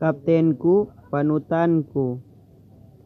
Kaptenku, panutanku.